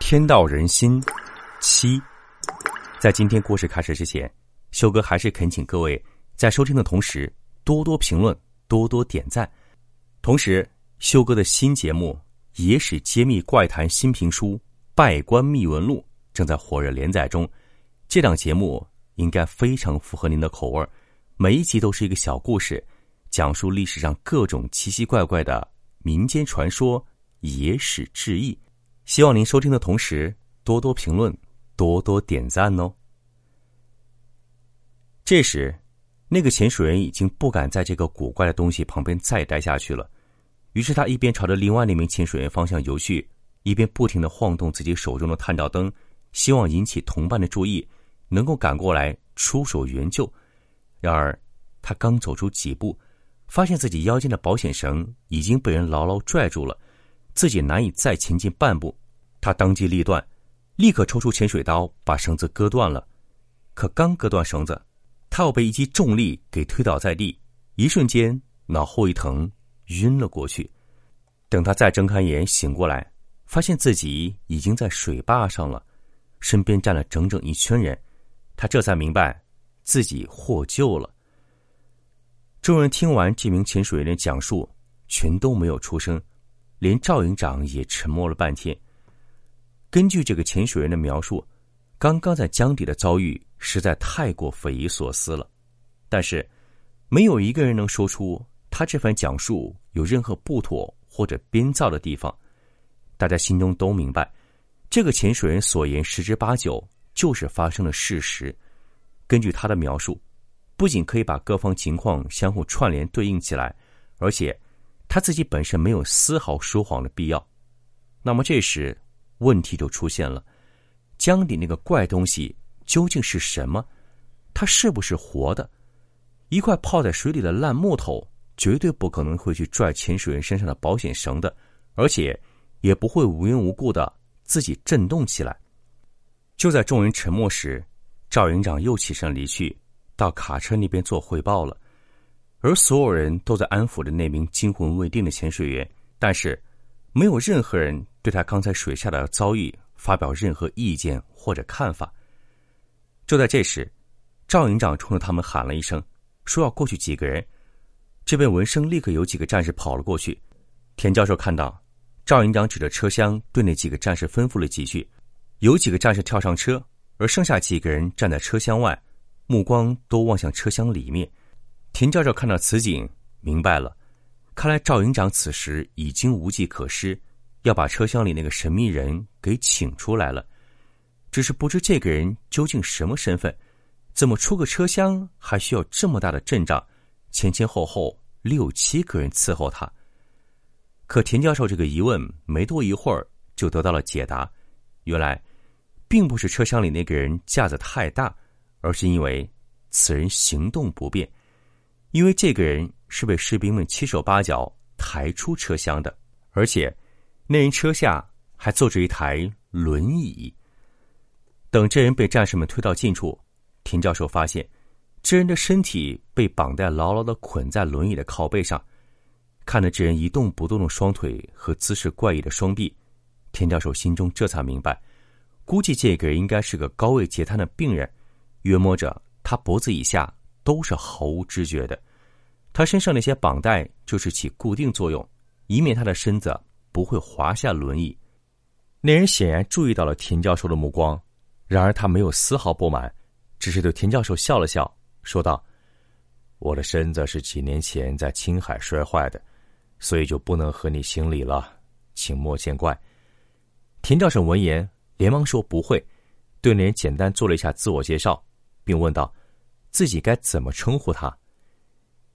天道人心，七。在今天故事开始之前，修哥还是恳请各位在收听的同时多多评论、多多点赞。同时，修哥的新节目《野史揭秘怪谈新评书·拜官秘闻录》正在火热连载中。这档节目应该非常符合您的口味每一集都是一个小故事，讲述历史上各种奇奇怪怪的民间传说、野史志异。希望您收听的同时多多评论，多多点赞哦。这时，那个潜水员已经不敢在这个古怪的东西旁边再待下去了，于是他一边朝着另外那名潜水员方向游去，一边不停的晃动自己手中的探照灯，希望引起同伴的注意，能够赶过来出手援救。然而，他刚走出几步，发现自己腰间的保险绳已经被人牢牢拽住了，自己难以再前进半步。他当机立断，立刻抽出潜水刀，把绳子割断了。可刚割断绳子，他又被一击重力给推倒在地，一瞬间脑后一疼，晕了过去。等他再睁开眼醒过来，发现自己已经在水坝上了，身边站了整整一圈人。他这才明白，自己获救了。众人听完这名潜水员的讲述，全都没有出声，连赵营长也沉默了半天。根据这个潜水员的描述，刚刚在江底的遭遇实在太过匪夷所思了。但是，没有一个人能说出他这番讲述有任何不妥或者编造的地方。大家心中都明白，这个潜水员所言十之八九就是发生的事实。根据他的描述，不仅可以把各方情况相互串联对应起来，而且他自己本身没有丝毫说谎的必要。那么这时，问题就出现了，江底那个怪东西究竟是什么？它是不是活的？一块泡在水里的烂木头，绝对不可能会去拽潜水员身上的保险绳的，而且也不会无缘无故的自己震动起来。就在众人沉默时，赵营长又起身离去，到卡车那边做汇报了。而所有人都在安抚着那名惊魂未定的潜水员，但是没有任何人。对他刚才水下的遭遇发表任何意见或者看法。就在这时，赵营长冲着他们喊了一声，说要过去几个人。这边闻声立刻有几个战士跑了过去。田教授看到赵营长指着车厢对那几个战士吩咐了几句，有几个战士跳上车，而剩下几个人站在车厢外，目光都望向车厢里面。田教授看到此景，明白了，看来赵营长此时已经无计可施。要把车厢里那个神秘人给请出来了，只是不知这个人究竟什么身份，怎么出个车厢还需要这么大的阵仗，前前后后六七个人伺候他。可田教授这个疑问没多一会儿就得到了解答，原来，并不是车厢里那个人架子太大，而是因为此人行动不便，因为这个人是被士兵们七手八脚抬出车厢的，而且。那人车下还坐着一台轮椅。等这人被战士们推到近处，田教授发现，这人的身体被绑带牢牢的捆在轮椅的靠背上。看着这人一动不动的双腿和姿势怪异的双臂，田教授心中这才明白，估计这个人应该是个高位截瘫的病人。约摸着他脖子以下都是毫无知觉的，他身上那些绑带就是起固定作用，以免他的身子。不会滑下轮椅。那人显然注意到了田教授的目光，然而他没有丝毫不满，只是对田教授笑了笑，说道：“我的身子是几年前在青海摔坏的，所以就不能和你行礼了，请莫见怪。”田教授闻言连忙说：“不会。”对那人简单做了一下自我介绍，并问道：“自己该怎么称呼他？”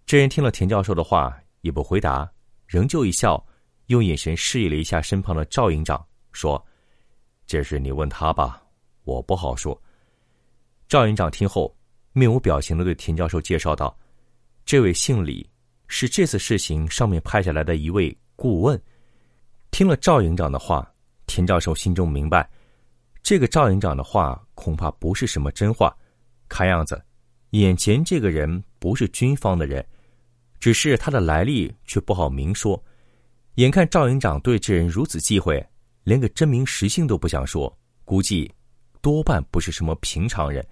这人听了田教授的话，也不回答，仍旧一笑。用眼神示意了一下身旁的赵营长，说：“这事你问他吧，我不好说。”赵营长听后，面无表情的对田教授介绍道：“这位姓李，是这次事情上面派下来的一位顾问。”听了赵营长的话，田教授心中明白，这个赵营长的话恐怕不是什么真话。看样子，眼前这个人不是军方的人，只是他的来历却不好明说。眼看赵营长对这人如此忌讳，连个真名实姓都不想说，估计多半不是什么平常人。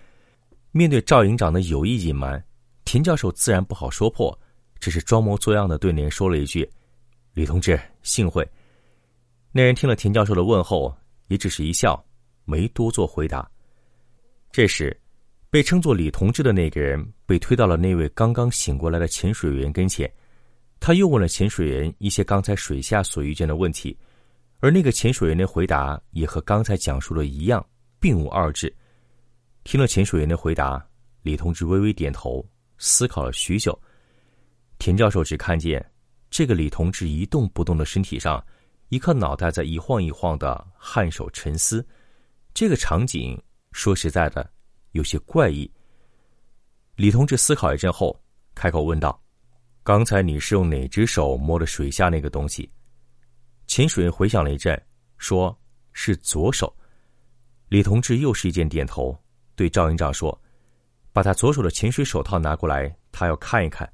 面对赵营长的有意隐瞒，田教授自然不好说破，只是装模作样的对那人说了一句：“李同志，幸会。”那人听了田教授的问候，也只是一笑，没多做回答。这时，被称作李同志的那个人被推到了那位刚刚醒过来的潜水员跟前。他又问了潜水员一些刚才水下所遇见的问题，而那个潜水员的回答也和刚才讲述的一样，并无二致。听了潜水员的回答，李同志微微点头，思考了许久。田教授只看见这个李同志一动不动的身体上，一颗脑袋在一晃一晃的颔首沉思。这个场景说实在的有些怪异。李同志思考一阵后，开口问道。刚才你是用哪只手摸的水下那个东西？潜水回想了一阵，说是左手。李同志又是一阵点头，对赵营长说：“把他左手的潜水手套拿过来，他要看一看。”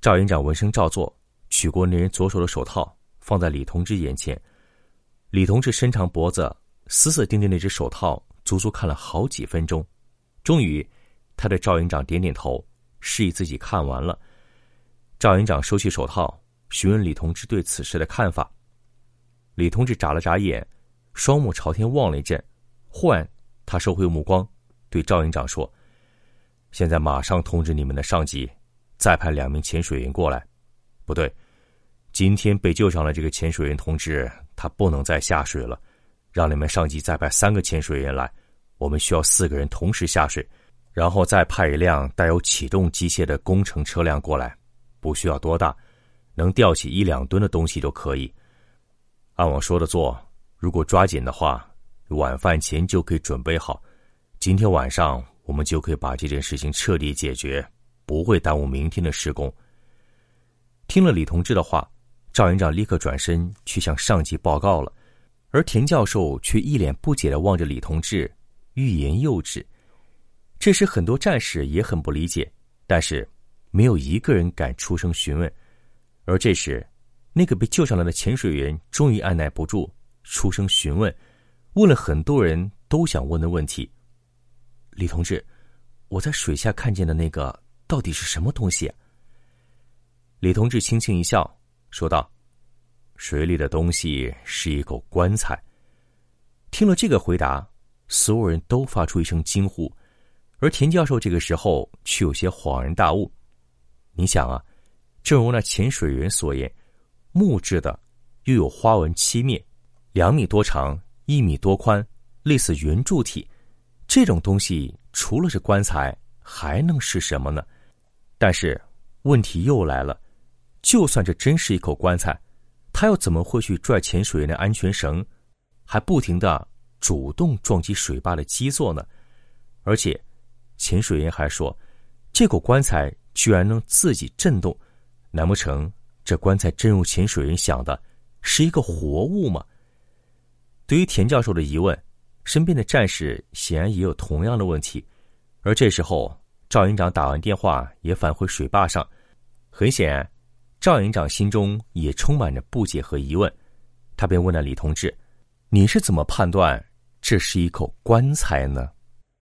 赵营长闻声照做，取过那人左手的手套，放在李同志眼前。李同志伸长脖子，死死盯着那只手套，足足看了好几分钟。终于，他对赵营长点点头，示意自己看完了。赵营长收起手套，询问李同志对此事的看法。李同志眨了眨眼，双目朝天望了一阵，忽然他收回目光，对赵营长说：“现在马上通知你们的上级，再派两名潜水员过来。不对，今天被救上来这个潜水员同志，他不能再下水了。让你们上级再派三个潜水员来，我们需要四个人同时下水，然后再派一辆带有启动机械的工程车辆过来。”不需要多大，能吊起一两吨的东西就可以。按我说的做，如果抓紧的话，晚饭前就可以准备好。今天晚上我们就可以把这件事情彻底解决，不会耽误明天的施工。听了李同志的话，赵营长立刻转身去向上级报告了，而田教授却一脸不解的望着李同志，欲言又止。这时，很多战士也很不理解，但是。没有一个人敢出声询问，而这时，那个被救上来的潜水员终于按耐不住，出声询问，问了很多人都想问的问题：“李同志，我在水下看见的那个到底是什么东西？”李同志轻轻一笑，说道：“水里的东西是一口棺材。”听了这个回答，所有人都发出一声惊呼，而田教授这个时候却有些恍然大悟。你想啊，正如那潜水员所言，木质的，又有花纹漆面，两米多长，一米多宽，类似圆柱体，这种东西除了是棺材，还能是什么呢？但是问题又来了，就算这真是一口棺材，他又怎么会去拽潜水员的安全绳，还不停的主动撞击水坝的基座呢？而且，潜水员还说，这口棺材。居然能自己震动，难不成这棺材真如潜水员想的，是一个活物吗？对于田教授的疑问，身边的战士显然也有同样的问题。而这时候，赵营长打完电话也返回水坝上，很显然，赵营长心中也充满着不解和疑问。他便问了李同志：“你是怎么判断这是一口棺材呢？”